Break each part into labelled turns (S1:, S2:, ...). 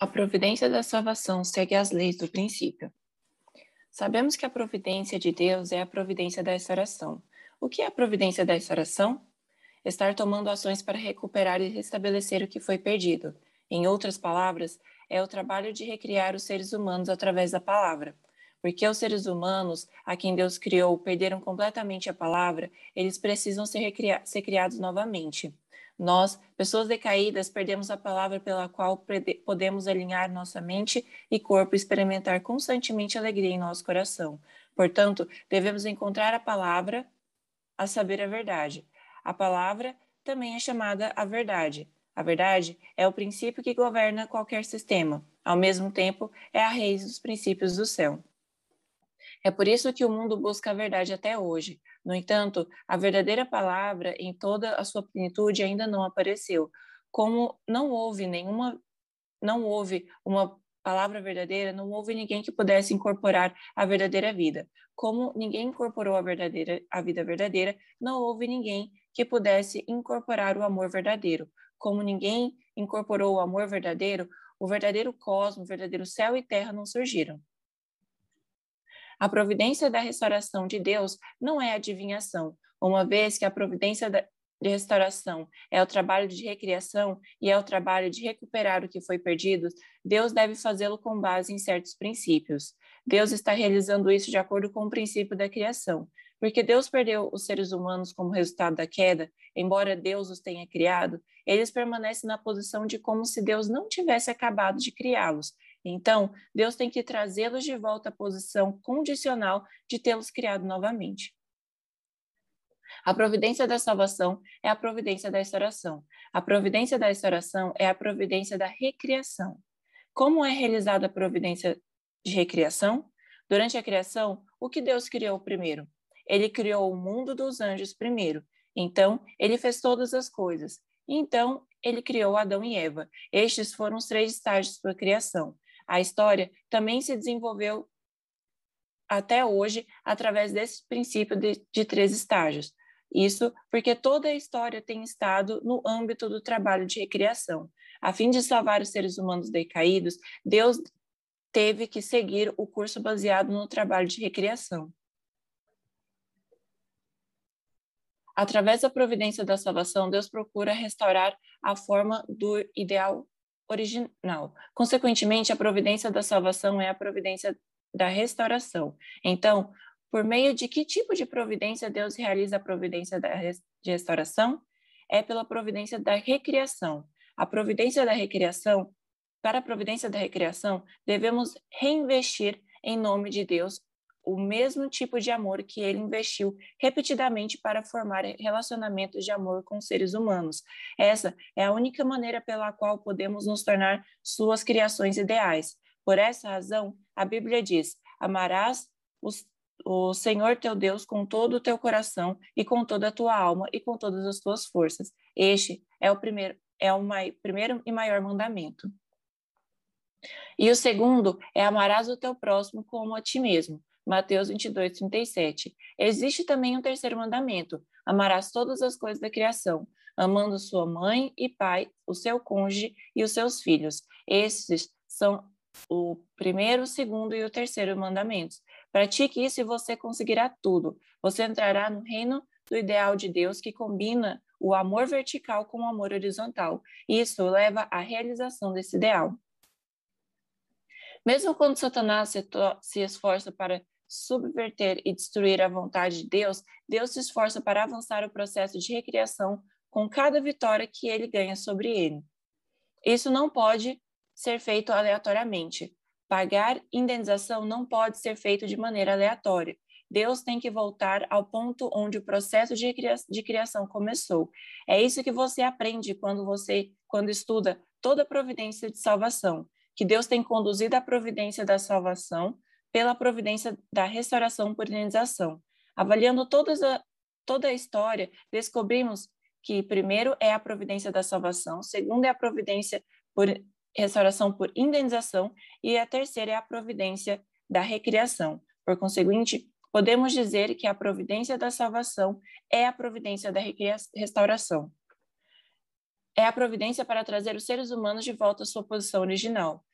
S1: A providência da salvação segue as leis do princípio. Sabemos que a providência de Deus é a providência da restauração. O que é a providência da restauração? Estar tomando ações para recuperar e restabelecer o que foi perdido. Em outras palavras, é o trabalho de recriar os seres humanos através da palavra. Porque os seres humanos, a quem Deus criou, perderam completamente a palavra, eles precisam ser, ser criados novamente. Nós, pessoas decaídas, perdemos a palavra pela qual podemos alinhar nossa mente e corpo e experimentar constantemente alegria em nosso coração. Portanto, devemos encontrar a palavra, a saber a verdade. A palavra também é chamada a verdade. A verdade é o princípio que governa qualquer sistema. Ao mesmo tempo, é a raiz dos princípios do céu. É por isso que o mundo busca a verdade até hoje. No entanto, a verdadeira palavra, em toda a sua plenitude, ainda não apareceu. Como não houve nenhuma, não houve uma palavra verdadeira, não houve ninguém que pudesse incorporar a verdadeira vida. Como ninguém incorporou a verdadeira, a vida verdadeira, não houve ninguém que pudesse incorporar o amor verdadeiro. Como ninguém incorporou o amor verdadeiro, o verdadeiro cosmo, o verdadeiro céu e terra não surgiram. A providência da restauração de Deus não é adivinhação, uma vez que a providência de restauração é o trabalho de recriação e é o trabalho de recuperar o que foi perdido, Deus deve fazê-lo com base em certos princípios. Deus está realizando isso de acordo com o princípio da criação. Porque Deus perdeu os seres humanos como resultado da queda, embora Deus os tenha criado, eles permanecem na posição de como se Deus não tivesse acabado de criá-los, então, Deus tem que trazê-los de volta à posição condicional de tê-los criado novamente. A providência da salvação é a providência da restauração. A providência da restauração é a providência da recriação. Como é realizada a providência de recriação? Durante a criação, o que Deus criou primeiro? Ele criou o mundo dos anjos primeiro. Então, ele fez todas as coisas. Então, ele criou Adão e Eva. Estes foram os três estágios da criação. A história também se desenvolveu até hoje através desse princípio de, de três estágios. Isso porque toda a história tem estado no âmbito do trabalho de recriação. A fim de salvar os seres humanos decaídos, Deus teve que seguir o curso baseado no trabalho de recriação. Através da providência da salvação, Deus procura restaurar a forma do ideal original. Consequentemente, a providência da salvação é a providência da restauração. Então, por meio de que tipo de providência Deus realiza a providência da de restauração? É pela providência da recriação. A providência da recriação, para a providência da recriação, devemos reinvestir em nome de Deus o mesmo tipo de amor que ele investiu repetidamente para formar relacionamentos de amor com seres humanos. Essa é a única maneira pela qual podemos nos tornar suas criações ideais. Por essa razão, a Bíblia diz: Amarás os, o Senhor teu Deus com todo o teu coração e com toda a tua alma e com todas as tuas forças. Este é o primeiro, é o mai, primeiro e maior mandamento. E o segundo é amarás o teu próximo como a ti mesmo. Mateus 22, 37. Existe também um terceiro mandamento: amarás todas as coisas da criação, amando sua mãe e pai, o seu cônjuge e os seus filhos. Esses são o primeiro, o segundo e o terceiro mandamentos. Pratique isso e você conseguirá tudo. Você entrará no reino do ideal de Deus que combina o amor vertical com o amor horizontal. Isso leva à realização desse ideal. Mesmo quando Satanás se, se esforça para subverter e destruir a vontade de Deus, Deus se esforça para avançar o processo de recriação com cada vitória que ele ganha sobre ele. Isso não pode ser feito aleatoriamente. Pagar indenização não pode ser feito de maneira aleatória. Deus tem que voltar ao ponto onde o processo de, de criação começou. É isso que você aprende quando você quando estuda toda a providência de salvação, que Deus tem conduzido a providência da salvação pela providência da restauração por indenização. Avaliando a, toda a história, descobrimos que primeiro é a providência da salvação, segundo é a providência por restauração por indenização e a terceira é a providência da recriação. Por conseguinte, podemos dizer que a providência da salvação é a providência da restauração. é a providência para trazer os seres humanos de volta à sua posição original.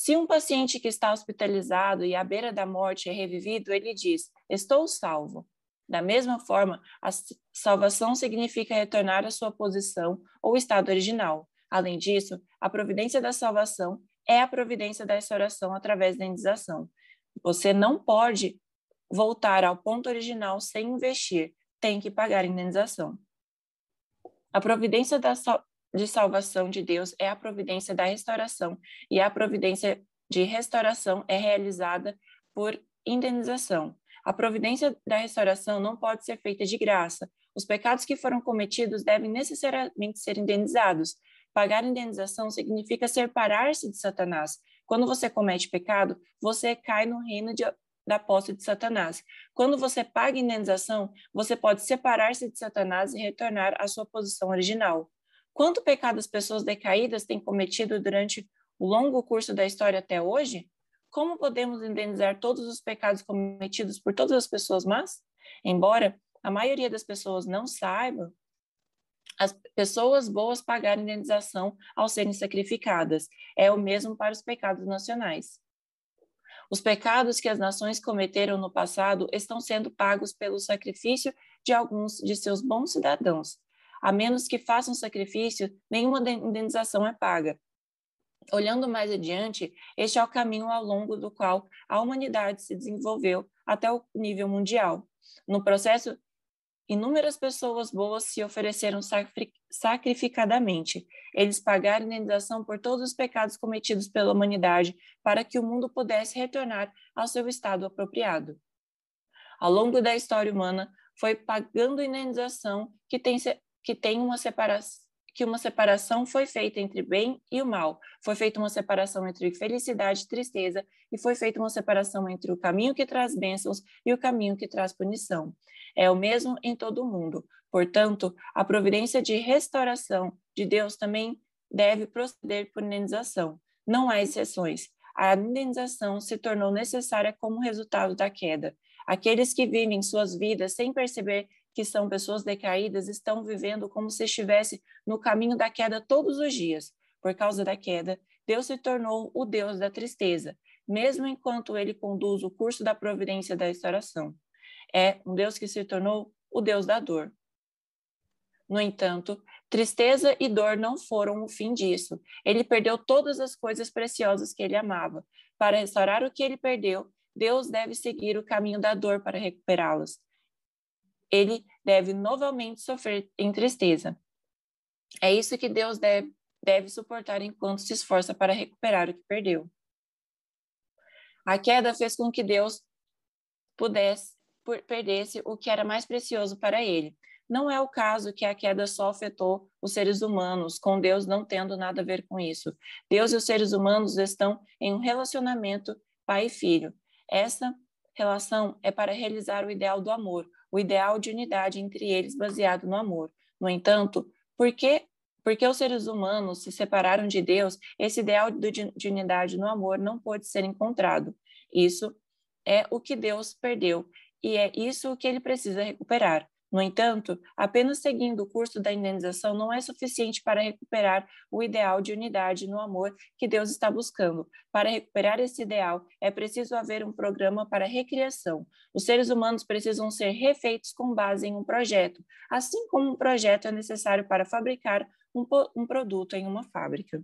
S1: Se um paciente que está hospitalizado e à beira da morte é revivido, ele diz: Estou salvo. Da mesma forma, a salvação significa retornar à sua posição ou estado original. Além disso, a providência da salvação é a providência da restauração através da indenização. Você não pode voltar ao ponto original sem investir, tem que pagar a indenização. A providência da, de salvação de Deus é a providência da restauração, e a providência de restauração é realizada por indenização. A providência da restauração não pode ser feita de graça. Os pecados que foram cometidos devem necessariamente ser indenizados. Pagar indenização significa separar-se de Satanás. Quando você comete pecado, você cai no reino de, da posse de Satanás. Quando você paga indenização, você pode separar-se de Satanás e retornar à sua posição original. Quanto pecado as pessoas decaídas têm cometido durante o longo curso da história até hoje? Como podemos indenizar todos os pecados cometidos por todas as pessoas más? Embora a maioria das pessoas não saiba, as pessoas boas pagaram indenização ao serem sacrificadas. É o mesmo para os pecados nacionais. Os pecados que as nações cometeram no passado estão sendo pagos pelo sacrifício de alguns de seus bons cidadãos. A menos que façam sacrifício, nenhuma indenização é paga. Olhando mais adiante, este é o caminho ao longo do qual a humanidade se desenvolveu até o nível mundial. No processo, inúmeras pessoas boas se ofereceram sacrificadamente. Eles pagaram indenização por todos os pecados cometidos pela humanidade para que o mundo pudesse retornar ao seu estado apropriado. Ao longo da história humana, foi pagando indenização que tem que tem uma separação que uma separação foi feita entre bem e o mal, foi feita uma separação entre felicidade e tristeza, e foi feita uma separação entre o caminho que traz bênçãos e o caminho que traz punição. É o mesmo em todo o mundo. Portanto, a providência de restauração de Deus também deve proceder por indenização. Não há exceções. A indenização se tornou necessária como resultado da queda. Aqueles que vivem suas vidas sem perceber que são pessoas decaídas, estão vivendo como se estivesse no caminho da queda todos os dias. Por causa da queda, Deus se tornou o Deus da tristeza, mesmo enquanto ele conduz o curso da providência da restauração. É um Deus que se tornou o Deus da dor. No entanto, tristeza e dor não foram o fim disso. Ele perdeu todas as coisas preciosas que ele amava. Para restaurar o que ele perdeu, Deus deve seguir o caminho da dor para recuperá-las ele deve novamente sofrer em tristeza. É isso que Deus deve, deve suportar enquanto se esforça para recuperar o que perdeu. A queda fez com que Deus pudesse perdesse o que era mais precioso para ele. Não é o caso que a queda só afetou os seres humanos, com Deus não tendo nada a ver com isso. Deus e os seres humanos estão em um relacionamento pai e filho. Essa relação é para realizar o ideal do amor, o ideal de unidade entre eles baseado no amor. No entanto, por que porque os seres humanos se separaram de Deus, esse ideal de unidade no amor não pôde ser encontrado. Isso é o que Deus perdeu e é isso que ele precisa recuperar. No entanto, apenas seguindo o curso da indenização não é suficiente para recuperar o ideal de unidade no amor que Deus está buscando. Para recuperar esse ideal, é preciso haver um programa para recriação. Os seres humanos precisam ser refeitos com base em um projeto, assim como um projeto é necessário para fabricar um, um produto em uma fábrica.